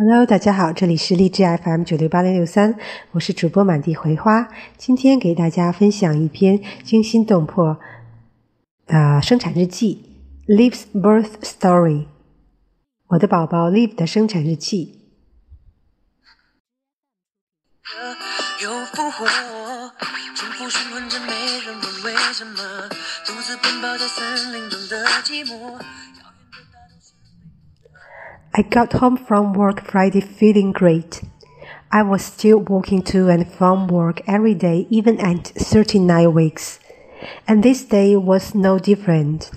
Hello，大家好，这里是励志 FM 九六八零六三，我是主播满地葵花。今天给大家分享一篇惊心动魄的生产日记，Live's Birth Story，我的宝宝 Liv 的生产日记。又复活，重复循环着，没人问为什么，独自奔跑在森林中的寂寞。I got home from work Friday feeling great. I was still walking to and from work every day, even at 39 weeks. And this day was no different.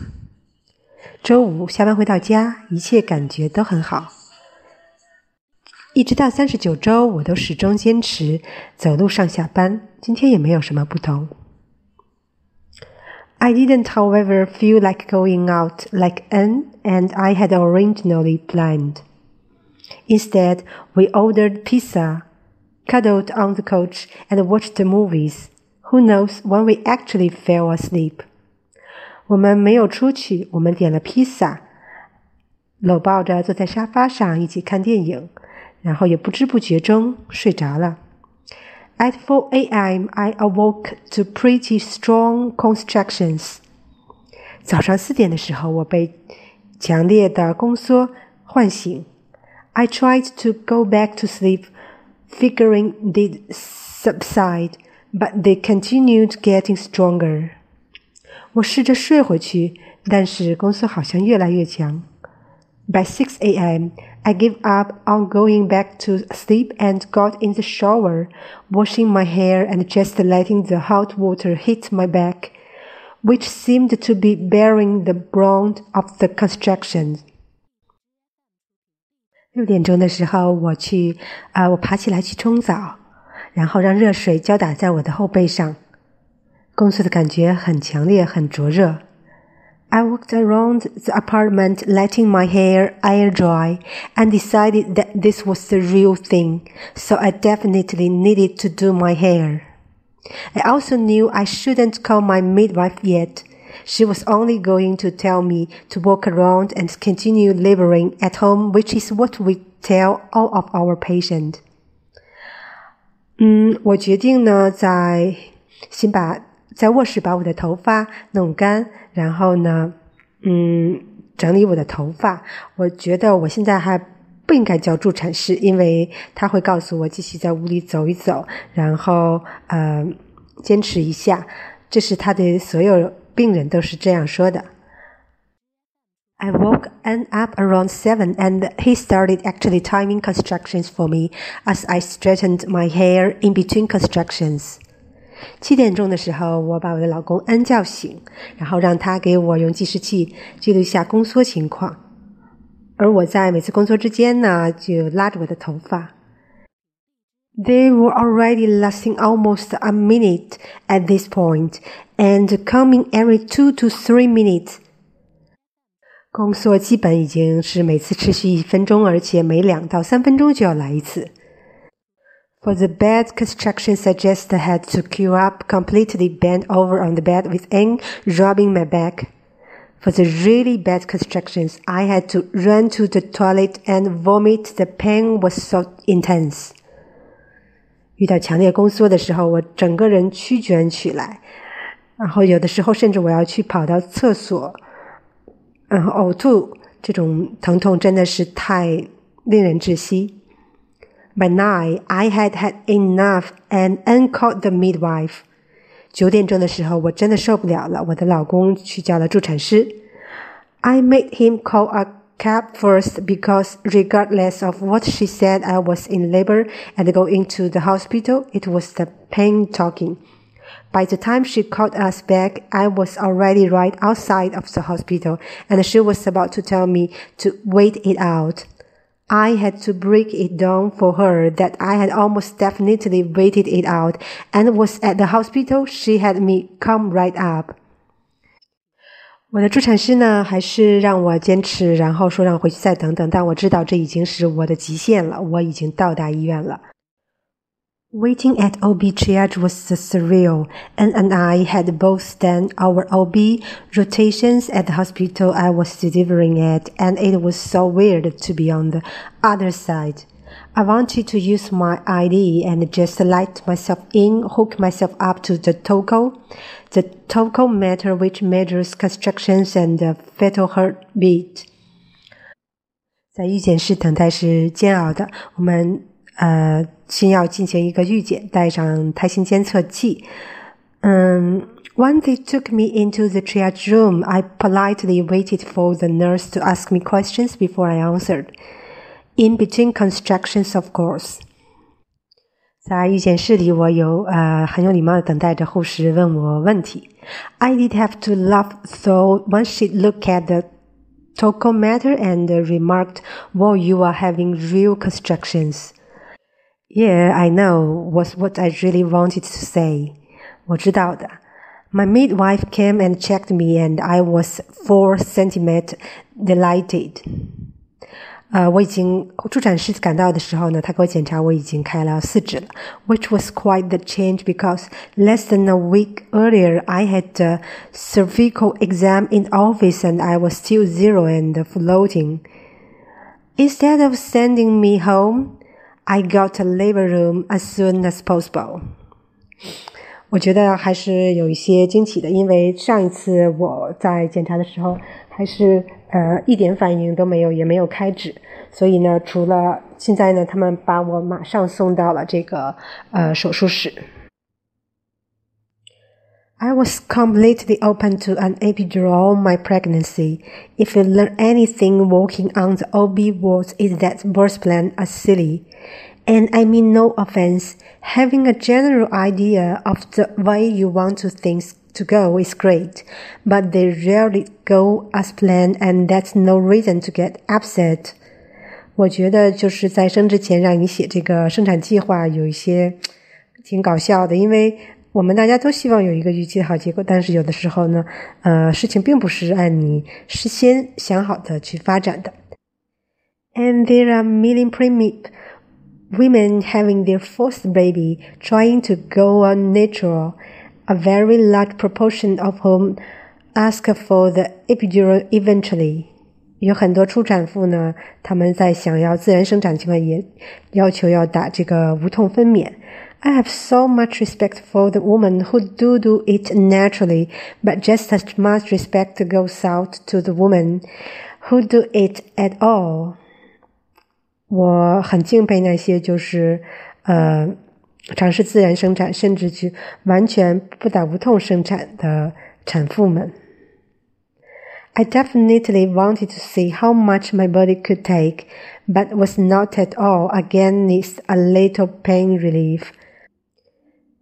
周五下班回到家，一切感觉都很好。一直到三十九周，我都始终坚持走路上下班。今天也没有什么不同。 I didn't, however, feel like going out like Anne and I had originally planned. Instead, we ordered pizza, cuddled on the couch, and watched the movies. Who knows when we actually fell asleep? 我们没有出去，我们点了披萨，搂抱着坐在沙发上一起看电影，然后也不知不觉中睡着了。 at 4 a.m., I awoke to pretty strong contractions. 早上四点的时候，我被强烈的宫缩唤醒。I tried to go back to sleep, figuring they'd subside, but they continued getting stronger. 我试着睡回去，但是宫缩好像越来越强。By 6 a.m., I gave up on going back to sleep and got in the shower, washing my hair and just letting the hot water hit my back, which seemed to be bearing the brunt of the construction. 六点钟的时候，我去，啊、呃，我爬起来去冲澡，然后让热水浇打在我的后背上，宫缩的感觉很强烈，很灼热。 I walked around the apartment letting my hair air dry and decided that this was the real thing, so I definitely needed to do my hair. I also knew I shouldn't call my midwife yet. She was only going to tell me to walk around and continue laboring at home, which is what we tell all of our patients. 嗯，我决定呢，在先把 在卧室把我的头发弄干，然后呢，嗯，整理我的头发。我觉得我现在还不应该叫助产士，因为他会告诉我继续在屋里走一走，然后呃，坚持一下。这是他的所有病人都是这样说的。I woke Anne up around seven, and he started actually timing constructions for me as I straightened my hair in between constructions. 七点钟的时候，我把我的老公安叫醒，然后让他给我用计时器记录一下宫缩情况。而我在每次宫缩之间呢，就拉着我的头发。They were already lasting almost a minute at this point, and coming every two to three minutes. 宫缩基本已经是每次持续一分钟，而且每两到三分钟就要来一次。For the bad constructions, I just had to queue up, completely bent over on the bed with Eng rubbing my back. For the really bad constructions, I had to run to the toilet and vomit. The pain was so intense. 遇到强烈宫缩的时候，我整个人曲卷起来，然后有的时候甚至我要去跑到厕所，然后呕吐。这种疼痛真的是太令人窒息。 by nine, I had had enough and uncalled the midwife. 九点钟的时候，我真的受不了了，我的老公去叫了助产师。I made him call a cab first because regardless of what she said, I was in labor and going to the hospital. It was the pain talking. By the time she called us back, I was already right outside of the hospital and she was about to tell me to wait it out. I had to break it down for her that I had almost definitely waited it out and was at the hospital. She had me come right up. 我的助产师呢，还是让我坚持，然后说让回去再等等。但我知道这已经是我的极限了，我已经到达医院了。 Waiting at OB triage was surreal, and, and I had both done our OB rotations at the hospital I was delivering at, and it was so weird to be on the other side. I wanted to use my ID and just light myself in, hook myself up to the TOCO, the tachometer which measures constructions and the fetal heartbeat. 在预检室等待是煎熬的，我们 呃先要进行一个预检，带上胎心监测器。嗯，When they took me into the triage room, I politely waited for the nurse to ask me questions before I answered. In between constructions, of course. 在预检室里，我有呃很有礼貌的等待着护士问我问题。I did have to laugh, so once she looked at the tachometer and remarked, "Well, you are having real constructions." Yeah, I know was what I really wanted to say. 我知道的。My midwife came and checked me, and I was four centimeter delighted. 呃，我已经助产师赶到的时候呢，他给我检查，我已经开了四指了，which was quite the change because less than a week earlier I had a cervical exam in office and I was still zero and floating. Instead of sending me home, I got a labor room as soon as possible. 我觉得还是有一些惊奇的，因为上一次我在检查的时候还是呃一点反应都没有，也没有开指，所以呢，除了现在呢，他们把我马上送到了这个呃手术室。I was completely open to an epidural my pregnancy. If you learn anything walking on the OB wards is that birth plan are silly. And I mean no offense. Having a general idea of the way you want to things to go is great, but they rarely go as planned and that's no reason to get upset. 我觉得就是在生之前让你写这个生产计划有一些挺搞笑的，因为 我们大家都希望有一个预期的好结果，但是有的时候呢，呃，事情并不是按你事先想好的去发展的。And there are million premie women having their first baby trying to go on natural, a very large proportion of whom ask for the epidural eventually. 有很多初产妇呢，她们在想要自然生产情况也要求要打这个无痛分娩。I have so much respect for the women who do do it naturally, but just as much respect goes out to the women who do it at all. 我很敬佩那些就是呃尝试自然生产，甚至去完全不打无痛生产的产妇们。I definitely wanted to see how much my body could take, but was not at all against a little pain relief.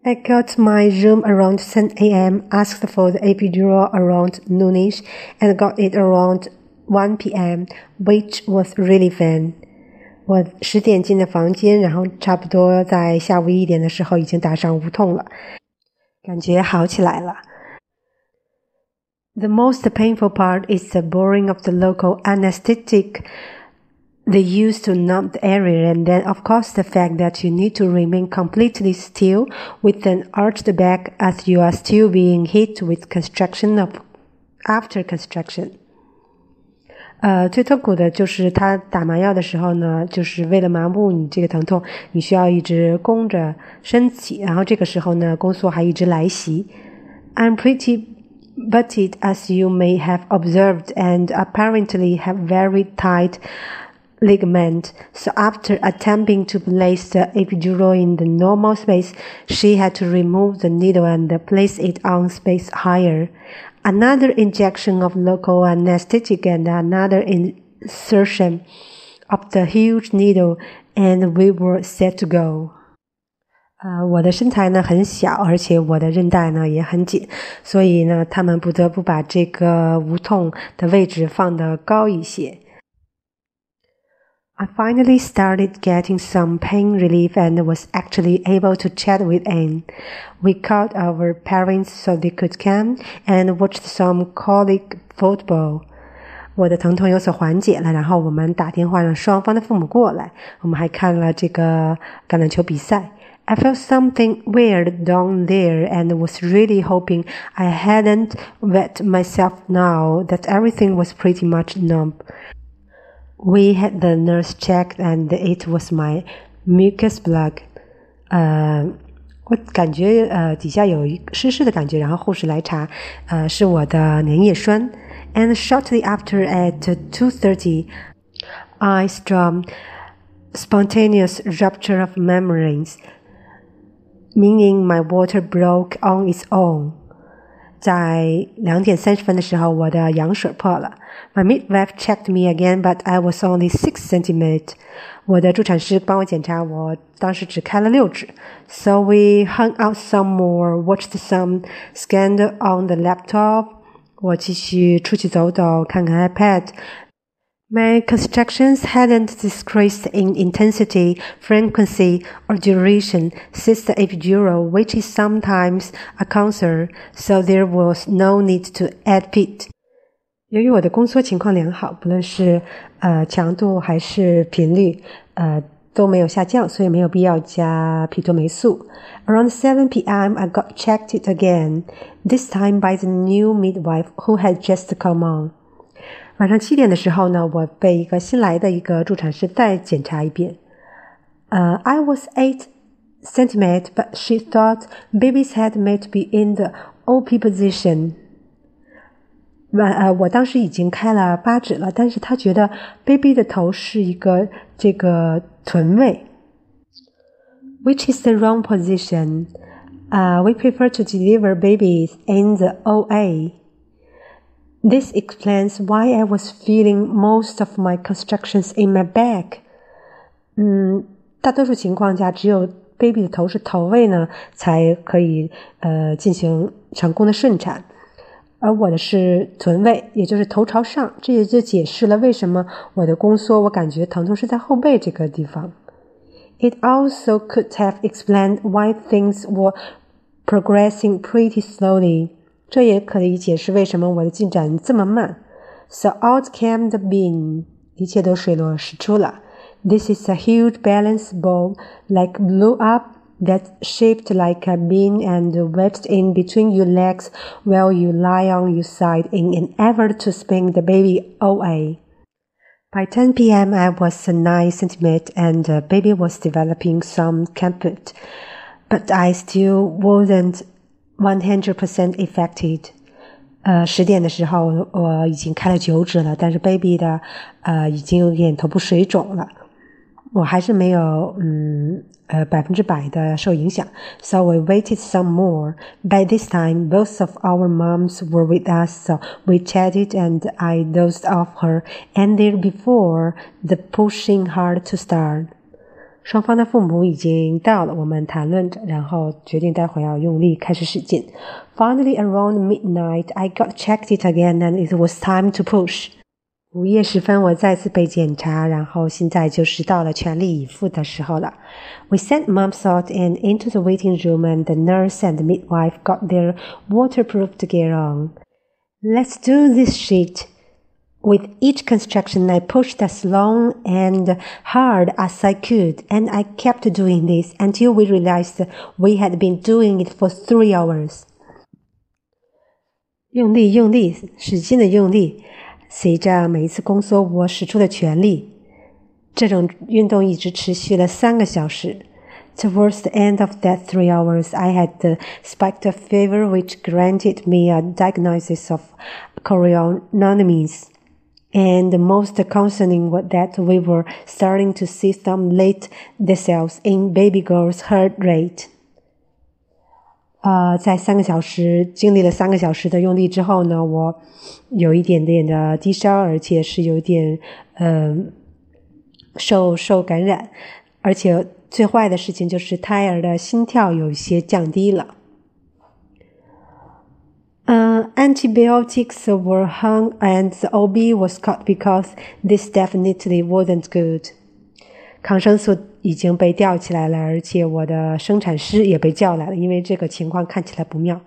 I got my room around 10 a.m., asked for the epidural around noonish, and got it around 1 p.m., which was really fun. 我十点进的房间，然后差不多在下午一点的时候已经打上无痛了，感觉好起来了。The most painful part is the boring of the local anesthetic they use to numb the area, and then, of course, the fact that you need to remain completely still with an arched back as you are still being hit with construction of after construction. 呃，最痛苦的就是他打麻药的时候呢，就是为了麻木你这个疼痛，你需要一直弓着身体，然后这个时候呢，宫缩还一直来袭。I'm pretty butted as you may have observed, and apparently have very tight ligament. So after attempting to place the epidural in the normal space, she had to remove the needle and place it on space higher. Another injection of local anesthetic and another insertion of the huge needle and we were set to go. 呃，我的身材呢很小，而且我的韧带呢也很紧，所以呢，他们不得不把这个无痛的位置放得高一些。 I finally started getting some pain relief and was actually able to chat with Anne. We called our parents so they could come and watched some colleague football. 我的疼痛有所缓解了，然后我们打电话让双方的父母过来。我们还看了这个橄榄球比赛。I felt something weird down there and was really hoping I hadn't wet myself now that everything was pretty much numb. We had the nurse checked, and it was my mucus plug. 呃，我感觉呃底下有一湿湿的感觉，然后护士来查，呃是我的粘液栓。And shortly after, at two thirty, I stormed spontaneous rupture of membranes, meaning my water broke on its own. 在两点三十分的时候，我的羊水破了。My midwife checked me again, but I was only six centimeters. 我的助产师帮我检查，我当时只开了六指。So we hung out some more, watched some scanned on the laptop. 我继续出去走走，看看 iPad。 my constructions hadn't decreased in intensity, frequency, or duration since the epidural, which is sometimes a concern, so there was no need to add pit. 由于我的宫缩情况良好，不论是呃强度还是频率，呃都没有下降，所以没有必要加皮托霉素。Around 7 p.m., I got checked it again, this time by the new midwife who had just come on. 晚上七点的时候呢，我被一个新来的一个助产师再检查一遍。呃、uh,，I was eight centimeter, but she thought baby's head might be in the OP position. 晚呃，我当时已经开了八指了，但是她觉得 baby 的头是一个这个臀位，which is the wrong position. Uh, we prefer to deliver babies in the OA. This explains why I was feeling most of my contractions in my back. 嗯，大多数情况下，只有 baby 的头是头位呢，才可以呃进行成功的顺产，而我的是臀位，也就是头朝上。这也就解释了为什么我的宫缩，我感觉疼痛是在后背这个地方。It also could have explained why things were progressing pretty slowly. 这也可以解释为什么我的进展这么慢。So out came the bean，一切都水落石出了。This is a huge balance ball, like blew up, that shaped like a bean and wedged in between your legs while you lie on your side in an effort to spin the baby away. By 10 p.m., I was 9 centimeters and the baby was developing some comfort, but I still wasn't One hundred percent affected。呃，十点的时候我已经开了九指了，但是 baby 的呃已经有点头部水肿了，我还是没有嗯呃百分之百的受影响。So we waited some more. By this time, both of our moms were with us, so we chatted and I dozed off her. And there before the pushing hard to start. 双方的父母已经到了，我们谈论着，然后决定待会要用力开始使劲。Finally, around midnight, I got checked it again, and it was time to push. 午夜时分，我再次被检查，然后现在就是到了全力以赴的时候了。We sent Mom's out and into the waiting room, and the nurse and the midwife got their waterproof gear on. Let's do this shit. With each construction, I pushed as long and hard as I could, and I kept doing this until we realized we had been doing it for three hours. 用力，用力，使劲的用力。随着每一次宫缩，我使出了全力。这种运动一直持续了三个小时。Towards the end of that three hours, I had the spiked fever, which granted me a diagnosis of chorionomics. And most concerning was that we were starting to see some late decels in baby girls' heart rate. 呃，在三个小时经历了三个小时的用力之后呢，我有一点点的低烧，而且是有点呃受受感染，而且最坏的事情就是胎儿的心跳有一些降低了。uh, antibiotics were hung and the OB was cut because this definitely wasn't good. 抗生素已经被吊起来了，而且我的生产师也被叫来了，因为这个情况看起来不妙。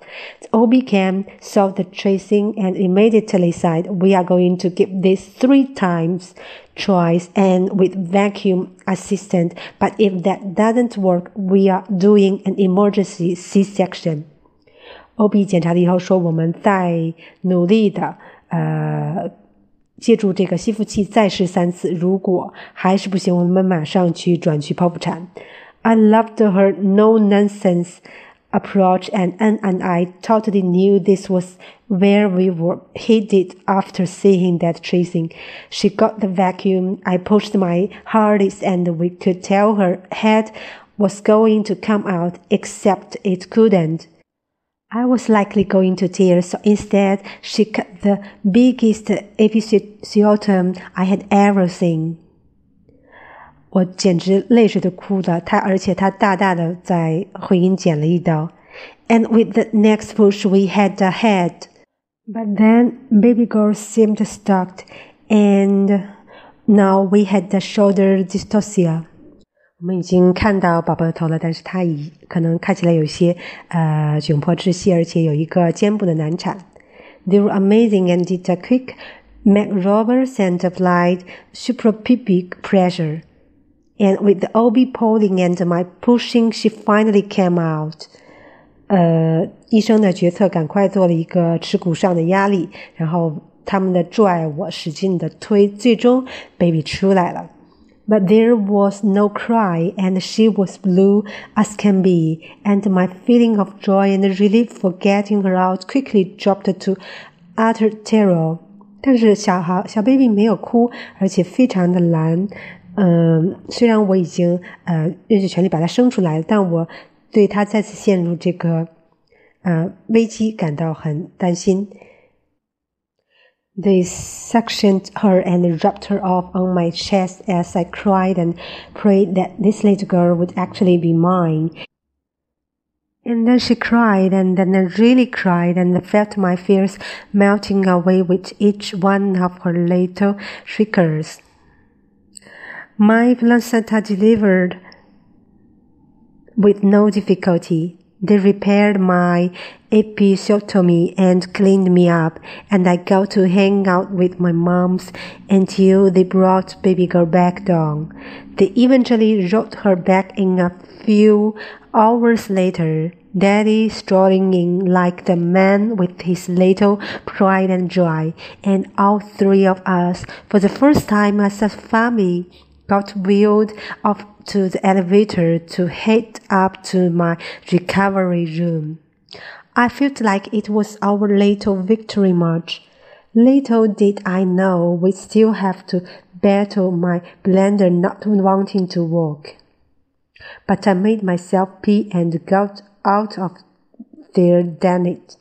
The OB came, saw the tracing, and immediately said, "We are going to give this three times, twice, and with vacuum assistant. But if that doesn't work, we are doing an emergency C-section." OB 检查了以后说，我们在努力的呃 借助这个吸附器再试三次，如果还是不行，我们马上去转去剖腹产。I loved her no nonsense approach, and Anne and I totally knew this was where we were headed after seeing that tracing. She got the vacuum. I pushed my hardest, and we could tell her head was going to come out, except it couldn't. I was likely going to tears, so instead she cut the biggest episiotom I had ever seen. 我简直泪水都哭了。他而且他大大的在会阴剪了一刀。And with the next push, we had the head. But then baby girl seemed stuck, and now we had the shoulder dystocia. 我们已经看到宝宝的头了，但是他已可能看起来有些呃窘迫窒息，而且有一个肩部的难产。They were amazing and did a quick McRoberts and applied suprapubic pressure. And with the OB pulling and my pushing, she finally came out. 呃，医生的决策赶快做了一个耻骨上的压力，然后他们的拽我使劲的推，最终 baby 出来了。but there was no cry, and she was blue as can be, and my feeling of joy and relief for getting her out quickly dropped to utter terror. 但是小孩小 baby 没有哭，而且非常的蓝。嗯，虽然我已经呃用尽全力把它生出来，但我对他再次陷入这个呃危机感到很担心。 They sectioned her and rubbed her off on my chest as I cried and prayed that this little girl would actually be mine. And then she cried, and then I really cried, and felt my fears melting away with each one of her little shriekers. My placenta delivered with no difficulty. They repaired my episiotomy and cleaned me up, and I got to hang out with my moms until they brought baby girl back down. They eventually wrote her back in a few hours later. Daddy strolling in like the man with his little pride and joy, and all three of us, for the first time as a family, got wheeled off to the elevator to head up to my recovery room. I felt like it was our little victory march. Little did I know we still have to battle my blender not wanting to work. But I made myself pee and got out of there, damn it.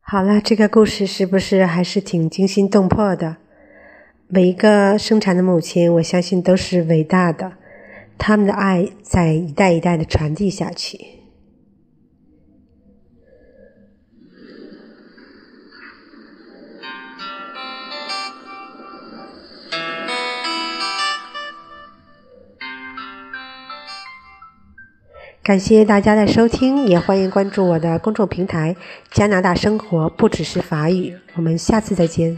好了，这个故事是不是还是挺惊心动魄的？ 每一个生产的母亲，我相信都是伟大的，他们的爱在一代一代的传递下去。感谢大家的收听，也欢迎关注我的公众平台“加拿大生活不只是法语”。我们下次再见。